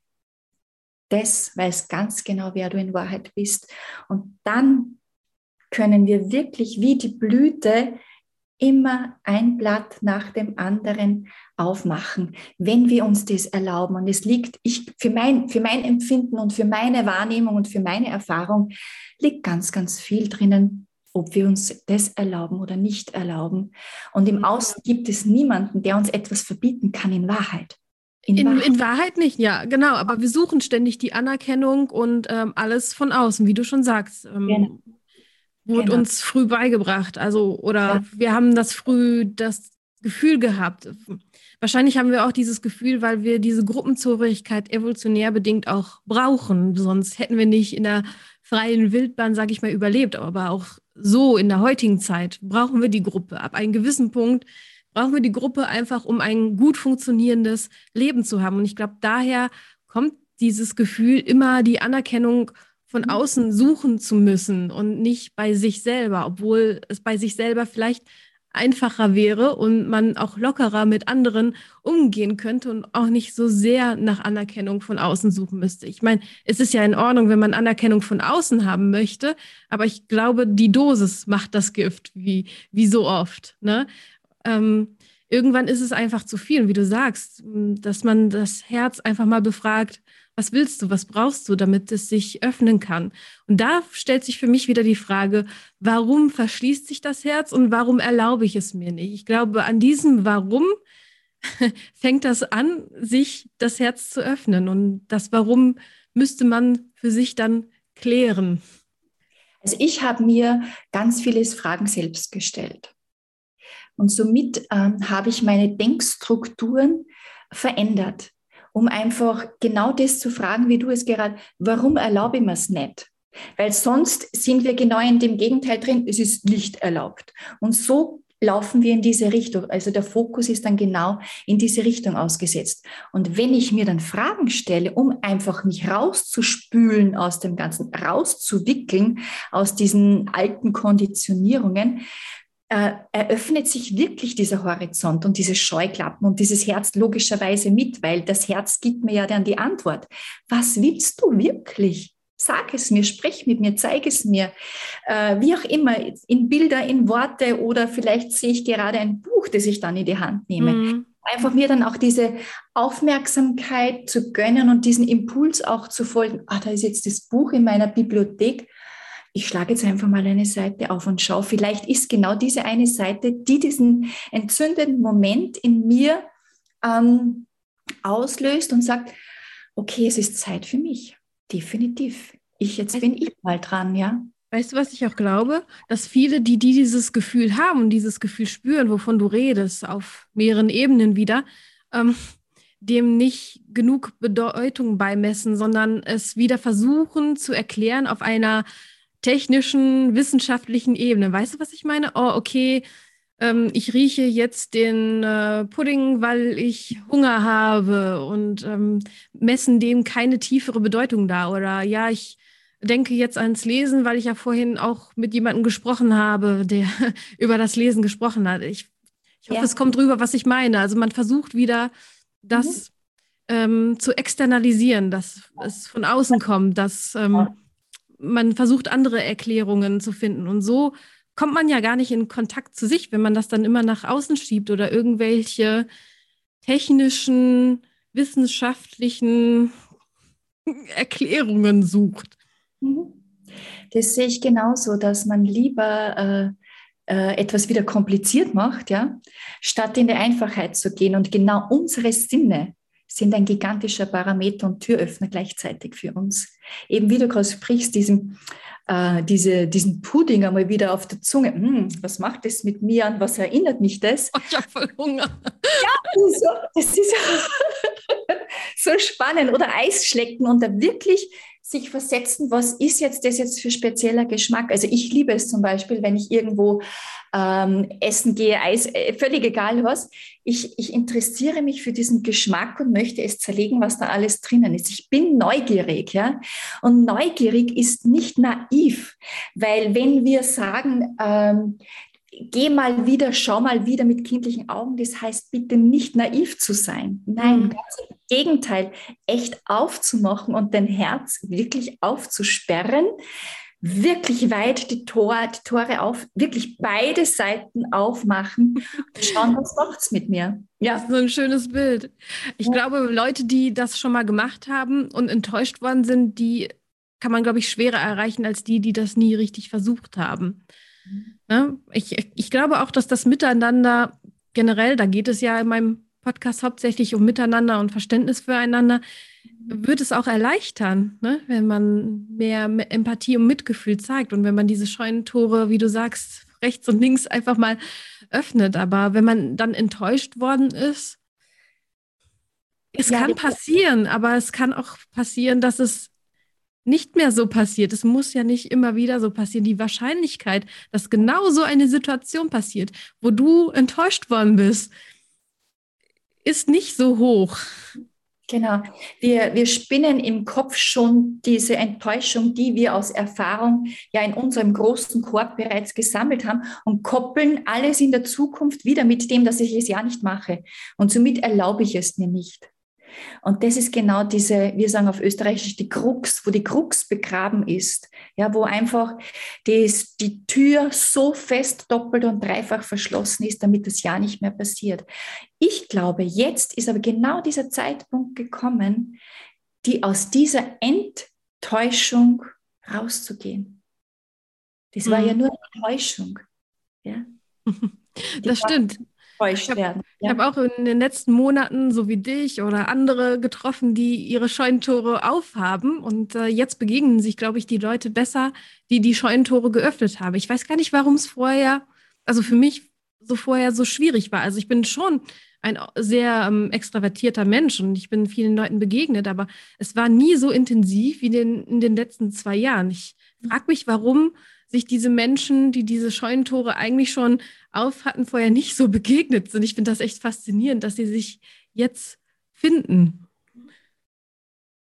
Das weiß ganz genau, wer du in Wahrheit bist. Und dann können wir wirklich wie die Blüte immer ein Blatt nach dem anderen aufmachen, wenn wir uns das erlauben. Und es liegt, ich, für, mein, für mein Empfinden und für meine Wahrnehmung und für meine Erfahrung liegt ganz, ganz viel drinnen, ob wir uns das erlauben oder nicht erlauben. Und im Außen gibt es niemanden, der uns etwas verbieten kann in Wahrheit. In, in, Wahrheit. in, Wahrheit. nicht, ja, genau. Aber wir suchen ständig die Anerkennung und ähm, alles von außen, wie du schon sagst. Ähm, genau. Wurde genau. uns früh beigebracht. Also, oder ja. wir haben das früh das Gefühl gehabt. Wahrscheinlich haben wir auch dieses Gefühl, weil wir diese Gruppenzugehörigkeit evolutionär bedingt auch brauchen. Sonst hätten wir nicht in der freien Wildbahn, sage ich mal, überlebt. Aber auch so in der heutigen Zeit brauchen wir die Gruppe. Ab einem gewissen Punkt brauchen wir die Gruppe einfach, um ein gut funktionierendes Leben zu haben. Und ich glaube, daher kommt dieses Gefühl, immer die Anerkennung von mhm. außen suchen zu müssen und nicht bei sich selber, obwohl es bei sich selber vielleicht einfacher wäre und man auch lockerer mit anderen umgehen könnte und auch nicht so sehr nach Anerkennung von außen suchen müsste. Ich meine, es ist ja in Ordnung, wenn man Anerkennung von außen haben möchte, aber ich glaube, die Dosis macht das Gift, wie, wie so oft. Ne? ähm, irgendwann ist es einfach zu viel. Und wie du sagst, dass man das Herz einfach mal befragt, was willst du, was brauchst du, damit es sich öffnen kann. Und da stellt sich für mich wieder die Frage, warum verschließt sich das Herz und warum erlaube ich es mir nicht? Ich glaube, an diesem Warum [LAUGHS] fängt das an, sich das Herz zu öffnen. Und das Warum müsste man für sich dann klären. Also ich habe mir ganz viele Fragen selbst gestellt. Und somit ähm, habe ich meine Denkstrukturen verändert, um einfach genau das zu fragen, wie du es gerade, warum erlaube ich mir es nicht? Weil sonst sind wir genau in dem Gegenteil drin, es ist nicht erlaubt. Und so laufen wir in diese Richtung. Also der Fokus ist dann genau in diese Richtung ausgesetzt. Und wenn ich mir dann Fragen stelle, um einfach mich rauszuspülen aus dem Ganzen, rauszuwickeln aus diesen alten Konditionierungen, äh, eröffnet sich wirklich dieser Horizont und diese Scheuklappen und dieses Herz logischerweise mit, weil das Herz gibt mir ja dann die Antwort. Was willst du wirklich? Sag es mir, sprech mit mir, zeig es mir, äh, wie auch immer, in Bilder, in Worte oder vielleicht sehe ich gerade ein Buch, das ich dann in die Hand nehme. Mhm. Einfach mir dann auch diese Aufmerksamkeit zu gönnen und diesen Impuls auch zu folgen. Ah, da ist jetzt das Buch in meiner Bibliothek ich schlage jetzt einfach mal eine Seite auf und schaue, vielleicht ist genau diese eine Seite, die diesen entzündenden Moment in mir ähm, auslöst und sagt, okay, es ist Zeit für mich. Definitiv. Ich, jetzt bin ich mal dran, ja. Weißt du, was ich auch glaube? Dass viele, die, die dieses Gefühl haben dieses Gefühl spüren, wovon du redest, auf mehreren Ebenen wieder, ähm, dem nicht genug Bedeutung beimessen, sondern es wieder versuchen zu erklären auf einer technischen, wissenschaftlichen Ebene. Weißt du, was ich meine? Oh, okay, ähm, ich rieche jetzt den äh, Pudding, weil ich Hunger habe und ähm, messen dem keine tiefere Bedeutung da. Oder ja, ich denke jetzt ans Lesen, weil ich ja vorhin auch mit jemandem gesprochen habe, der [LAUGHS] über das Lesen gesprochen hat. Ich, ich hoffe, ja. es kommt rüber, was ich meine. Also man versucht wieder, das mhm. ähm, zu externalisieren, dass es von außen kommt, dass ähm, man versucht, andere Erklärungen zu finden. Und so kommt man ja gar nicht in Kontakt zu sich, wenn man das dann immer nach außen schiebt oder irgendwelche technischen, wissenschaftlichen [LAUGHS] Erklärungen sucht. Mhm. Das sehe ich genauso, dass man lieber äh, äh, etwas wieder kompliziert macht, ja, statt in die Einfachheit zu gehen. Und genau unsere Sinne sind ein gigantischer Parameter und Türöffner gleichzeitig für uns. Eben wie du gerade sprichst, diesem, äh, diese, diesen Pudding einmal wieder auf der Zunge. Hm, was macht das mit mir an? Was erinnert mich das? Oh, [LAUGHS] ich habe voll Hunger. Ja, das ist, so, das ist [LAUGHS] so spannend. Oder Eisschlecken und da wirklich sich versetzen, was ist jetzt das jetzt für spezieller Geschmack? Also ich liebe es zum Beispiel, wenn ich irgendwo ähm, essen gehe, Eis, äh, völlig egal was. Ich, ich interessiere mich für diesen Geschmack und möchte es zerlegen, was da alles drinnen ist. Ich bin neugierig, ja. Und neugierig ist nicht naiv, weil wenn wir sagen, ähm, geh mal wieder, schau mal wieder mit kindlichen Augen. Das heißt, bitte nicht naiv zu sein. Nein, mhm. ganz im Gegenteil, echt aufzumachen und dein Herz wirklich aufzusperren, wirklich weit die, Tor, die Tore auf, wirklich beide Seiten aufmachen und schauen, was [LAUGHS] macht es mit mir. Ja. So ein schönes Bild. Ich ja. glaube, Leute, die das schon mal gemacht haben und enttäuscht worden sind, die kann man, glaube ich, schwerer erreichen als die, die das nie richtig versucht haben. Mhm. Ne? Ich, ich glaube auch, dass das Miteinander generell, da geht es ja in meinem Podcast hauptsächlich um Miteinander und Verständnis füreinander, wird es auch erleichtern, ne? wenn man mehr Empathie und Mitgefühl zeigt und wenn man diese Scheunentore, wie du sagst, rechts und links einfach mal öffnet. Aber wenn man dann enttäuscht worden ist, es ja, kann passieren, aber es kann auch passieren, dass es nicht mehr so passiert. Es muss ja nicht immer wieder so passieren. Die Wahrscheinlichkeit, dass genau so eine Situation passiert, wo du enttäuscht worden bist, ist nicht so hoch. Genau. Wir, wir spinnen im Kopf schon diese Enttäuschung, die wir aus Erfahrung ja in unserem großen Korb bereits gesammelt haben und koppeln alles in der Zukunft wieder mit dem, dass ich es ja nicht mache. Und somit erlaube ich es mir nicht. Und das ist genau diese, wir sagen auf Österreichisch, die Krux, wo die Krux begraben ist. Ja, wo einfach die, die Tür so fest doppelt und dreifach verschlossen ist, damit das ja nicht mehr passiert. Ich glaube, jetzt ist aber genau dieser Zeitpunkt gekommen, die aus dieser Enttäuschung rauszugehen. Das war ja mhm. nur eine Täuschung. Ja? [LAUGHS] das stimmt enttäuscht ich werden. Ja. Ich habe auch in den letzten Monaten, so wie dich oder andere getroffen, die ihre Scheunentore aufhaben. Und äh, jetzt begegnen sich, glaube ich, die Leute besser, die die Scheunentore geöffnet haben. Ich weiß gar nicht, warum es vorher, also für mich so vorher so schwierig war. Also ich bin schon ein sehr ähm, extravertierter Mensch und ich bin vielen Leuten begegnet, aber es war nie so intensiv wie den, in den letzten zwei Jahren. Ich frage mich, warum sich diese Menschen, die diese Scheunentore eigentlich schon auf hatten, vorher nicht so begegnet sind. Ich finde das echt faszinierend, dass sie sich jetzt finden.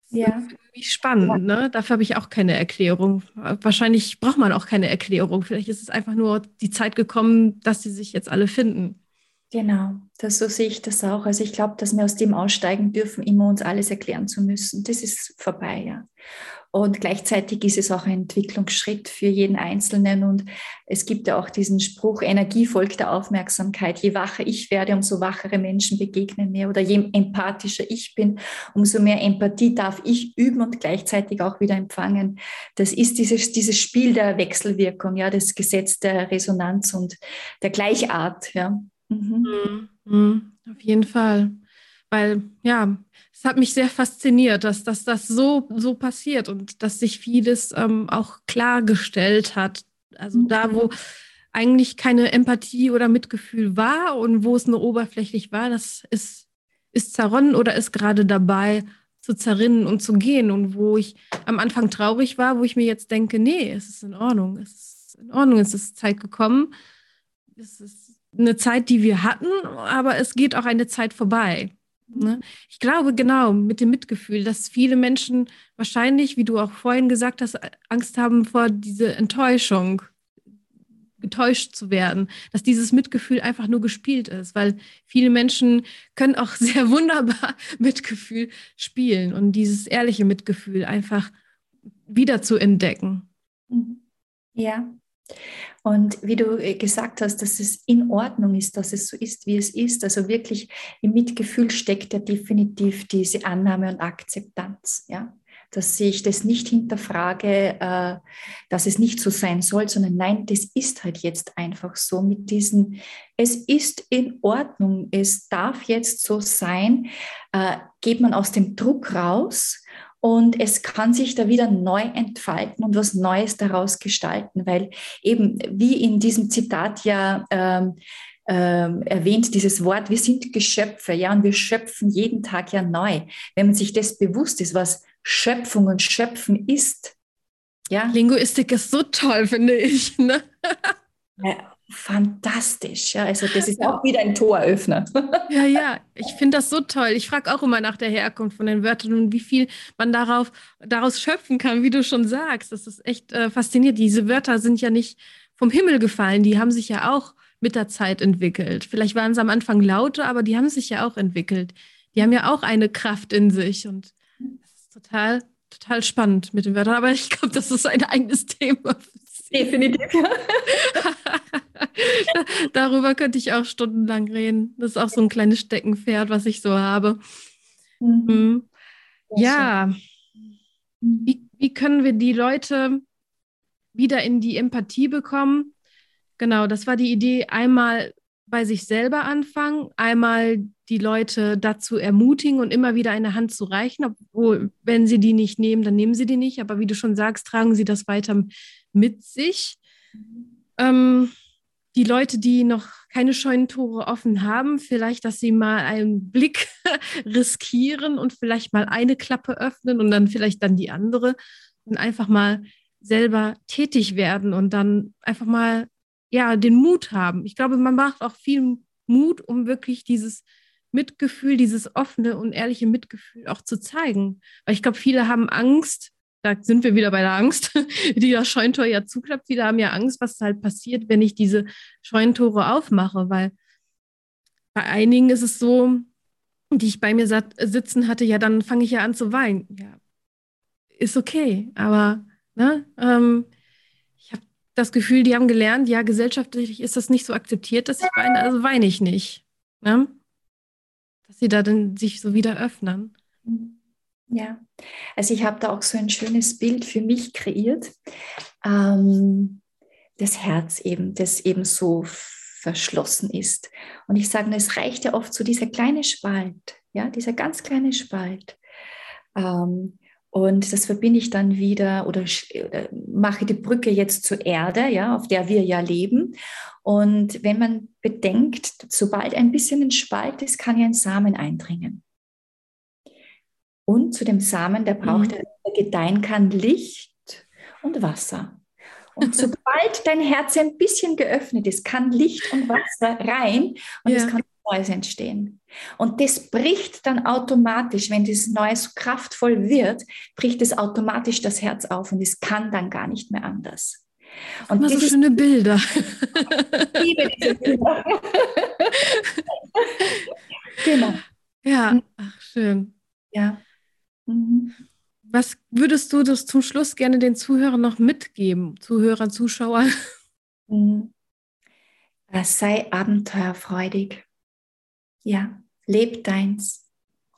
Ja. Spannend, ja. ne? Dafür habe ich auch keine Erklärung. Wahrscheinlich braucht man auch keine Erklärung. Vielleicht ist es einfach nur die Zeit gekommen, dass sie sich jetzt alle finden. Genau, das, so sehe ich das auch. Also ich glaube, dass wir aus dem aussteigen dürfen, immer uns alles erklären zu müssen. Das ist vorbei, ja. Und gleichzeitig ist es auch ein Entwicklungsschritt für jeden Einzelnen. Und es gibt ja auch diesen Spruch, Energie folgt der Aufmerksamkeit. Je wacher ich werde, umso wachere Menschen begegnen mir. Oder je empathischer ich bin, umso mehr Empathie darf ich üben und gleichzeitig auch wieder empfangen. Das ist dieses, dieses Spiel der Wechselwirkung, ja, das Gesetz der Resonanz und der Gleichart, ja. Mhm. Mhm. Auf jeden Fall. Weil, ja, es hat mich sehr fasziniert, dass, dass das so, so passiert und dass sich vieles ähm, auch klargestellt hat. Also mhm. da, wo eigentlich keine Empathie oder Mitgefühl war und wo es nur oberflächlich war, das ist, ist zerronnen oder ist gerade dabei zu zerrinnen und zu gehen. Und wo ich am Anfang traurig war, wo ich mir jetzt denke, nee, es ist in Ordnung, es ist in Ordnung, es ist Zeit gekommen, es ist eine Zeit, die wir hatten, aber es geht auch eine Zeit vorbei. Ne? Ich glaube genau mit dem Mitgefühl, dass viele Menschen wahrscheinlich, wie du auch vorhin gesagt hast, Angst haben vor dieser Enttäuschung, getäuscht zu werden, dass dieses Mitgefühl einfach nur gespielt ist, weil viele Menschen können auch [LAUGHS] sehr wunderbar Mitgefühl spielen und dieses ehrliche Mitgefühl einfach wieder zu entdecken. Mhm. Ja, und wie du äh, gesagt hast, dass es in Ordnung ist, dass es so ist, wie es ist. Also wirklich im Mitgefühl steckt ja definitiv diese Annahme und Akzeptanz. Ja? Dass ich das nicht hinterfrage, äh, dass es nicht so sein soll, sondern nein, das ist halt jetzt einfach so mit diesen, es ist in Ordnung, es darf jetzt so sein, äh, geht man aus dem Druck raus und es kann sich da wieder neu entfalten und was Neues daraus gestalten, weil eben wie in diesem Zitat ja ähm, ähm, erwähnt, dieses Wort, wir sind Geschöpfe, ja, und wir schöpfen jeden Tag ja neu. Wenn man sich das bewusst ist, was Schöpfung und Schöpfen ist. Ja. Linguistik ist so toll, finde ich. Ne? Ja, fantastisch. Ja, also das ist auch wieder ein Toröffner. Ja, ja, [LAUGHS] ich finde das so toll. Ich frage auch immer nach der Herkunft von den Wörtern und wie viel man darauf, daraus schöpfen kann, wie du schon sagst. Das ist echt äh, faszinierend. Diese Wörter sind ja nicht vom Himmel gefallen, die haben sich ja auch mit der Zeit entwickelt. Vielleicht waren sie am Anfang lauter, aber die haben sich ja auch entwickelt. Die haben ja auch eine Kraft in sich und das ist total total spannend mit den Wörtern, aber ich glaube, das ist ein eigenes Thema. Definitiv. [LAUGHS] Darüber könnte ich auch stundenlang reden. Das ist auch so ein kleines Steckenpferd, was ich so habe. Mhm. mhm. Ja. Mhm. Wie, wie können wir die Leute wieder in die Empathie bekommen? Genau, das war die Idee, einmal bei sich selber anfangen, einmal die Leute dazu ermutigen und immer wieder eine Hand zu reichen, obwohl, wenn sie die nicht nehmen, dann nehmen sie die nicht. Aber wie du schon sagst, tragen sie das weiter mit sich. Ähm, die Leute, die noch keine Scheunentore offen haben, vielleicht, dass sie mal einen Blick [LAUGHS] riskieren und vielleicht mal eine Klappe öffnen und dann vielleicht dann die andere und einfach mal selber tätig werden und dann einfach mal ja den Mut haben. Ich glaube, man macht auch viel Mut, um wirklich dieses Mitgefühl, dieses offene und ehrliche Mitgefühl auch zu zeigen. Weil ich glaube, viele haben Angst, da sind wir wieder bei der Angst, [LAUGHS] die das Scheuntor ja zuklappt. Viele haben ja Angst, was halt passiert, wenn ich diese Scheunentore aufmache, weil bei einigen ist es so, die ich bei mir sitzen hatte, ja, dann fange ich ja an zu weinen. Ja, ist okay, aber ne, ähm, ich habe das Gefühl, die haben gelernt, ja, gesellschaftlich ist das nicht so akzeptiert, dass ich weine, also weine ich nicht. Ne? Dass sie da dann sich so wieder öffnen. Mhm. Ja, also ich habe da auch so ein schönes Bild für mich kreiert. Ähm, das Herz eben, das eben so verschlossen ist. Und ich sage, es reicht ja oft so dieser kleine Spalt, ja, dieser ganz kleine Spalt. Ähm, und das verbinde ich dann wieder oder, oder, mache die Brücke jetzt zur Erde, ja, auf der wir ja leben. Und wenn man bedenkt, sobald ein bisschen ein Spalt ist, kann ja ein Samen eindringen. Und zu dem Samen, der braucht, mhm. der gedeihen kann, Licht und Wasser. Und [LAUGHS] sobald dein Herz ein bisschen geöffnet ist, kann Licht und Wasser rein und ja. es kann Neues entstehen. Und das bricht dann automatisch, wenn dieses Neues so kraftvoll wird, bricht es automatisch das Herz auf und es kann dann gar nicht mehr anders. Und das so schöne Bilder. Ich liebe diese Bilder. [LAUGHS] genau. Ja, ach schön. Ja. Mhm. Was würdest du das zum Schluss gerne den Zuhörern noch mitgeben, Zuhörern, Zuschauern? Mhm. Sei abenteuerfreudig. Ja, leb deins.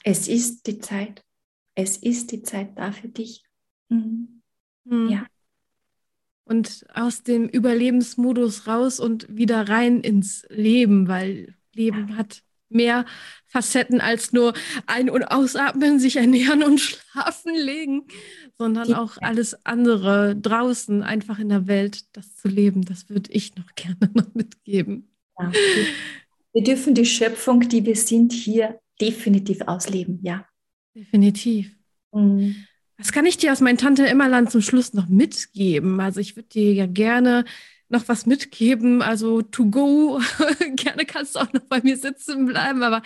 Es ist die Zeit. Es ist die Zeit da für dich. Mhm. Mhm. Ja. Und aus dem Überlebensmodus raus und wieder rein ins Leben, weil Leben ja. hat mehr Facetten als nur ein- und ausatmen, sich ernähren und schlafen legen, sondern auch alles andere draußen, einfach in der Welt, das zu leben. Das würde ich noch [LAUGHS] gerne noch mitgeben. Ja. Wir dürfen die Schöpfung, die wir sind, hier definitiv ausleben, ja. Definitiv. Mhm. Was kann ich dir aus meinem Tante Immerland zum Schluss noch mitgeben? Also ich würde dir ja gerne noch was mitgeben. Also to go, [LAUGHS] gerne kannst du auch noch bei mir sitzen bleiben, aber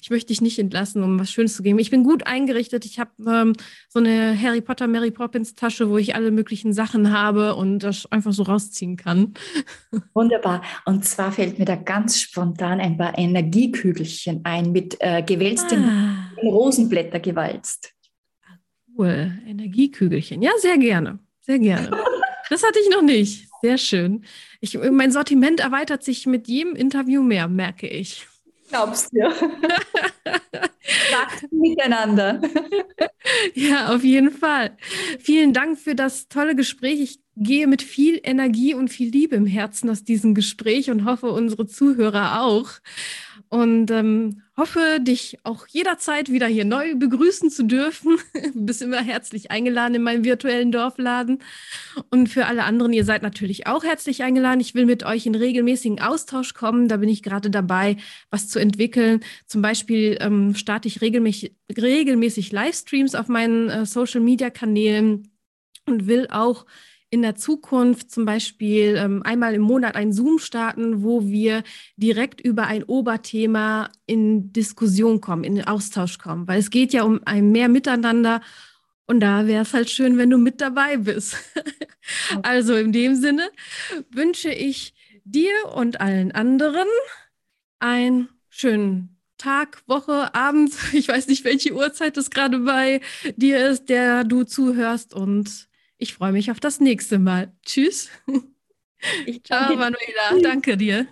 ich möchte dich nicht entlassen, um was Schönes zu geben. Ich bin gut eingerichtet. Ich habe ähm, so eine Harry Potter, Mary Poppins Tasche, wo ich alle möglichen Sachen habe und das einfach so rausziehen kann. [LAUGHS] Wunderbar. Und zwar fällt mir da ganz spontan ein paar Energiekügelchen ein mit äh, gewälzten ah. Rosenblätter gewalzt. Cool, Energiekügelchen. Ja, sehr gerne. Sehr gerne. Das hatte ich noch nicht. Sehr schön. Ich, mein Sortiment erweitert sich mit jedem Interview mehr, merke ich. Glaubst du? [LAUGHS] miteinander. [LAUGHS] Ja, auf jeden Fall. Vielen Dank für das tolle Gespräch. Ich gehe mit viel Energie und viel Liebe im Herzen aus diesem Gespräch und hoffe, unsere Zuhörer auch. Und ähm, hoffe, dich auch jederzeit wieder hier neu begrüßen zu dürfen. Du [LAUGHS] bist immer herzlich eingeladen in meinem virtuellen Dorfladen. Und für alle anderen, ihr seid natürlich auch herzlich eingeladen. Ich will mit euch in regelmäßigen Austausch kommen. Da bin ich gerade dabei, was zu entwickeln. Zum Beispiel ähm, starte ich regelmäßig, regelmäßig Livestreams auf meinen äh, Social-Media-Kanälen und will auch in der Zukunft zum Beispiel ähm, einmal im Monat ein Zoom starten, wo wir direkt über ein Oberthema in Diskussion kommen, in den Austausch kommen, weil es geht ja um ein mehr Miteinander und da wäre es halt schön, wenn du mit dabei bist. [LAUGHS] also in dem Sinne wünsche ich dir und allen anderen einen schönen Tag, Woche, Abend, [LAUGHS] ich weiß nicht, welche Uhrzeit es gerade bei dir ist, der du zuhörst. Und ich freue mich auf das nächste Mal. Tschüss. Ich [LAUGHS] Ciao, Manuela. Danke dir.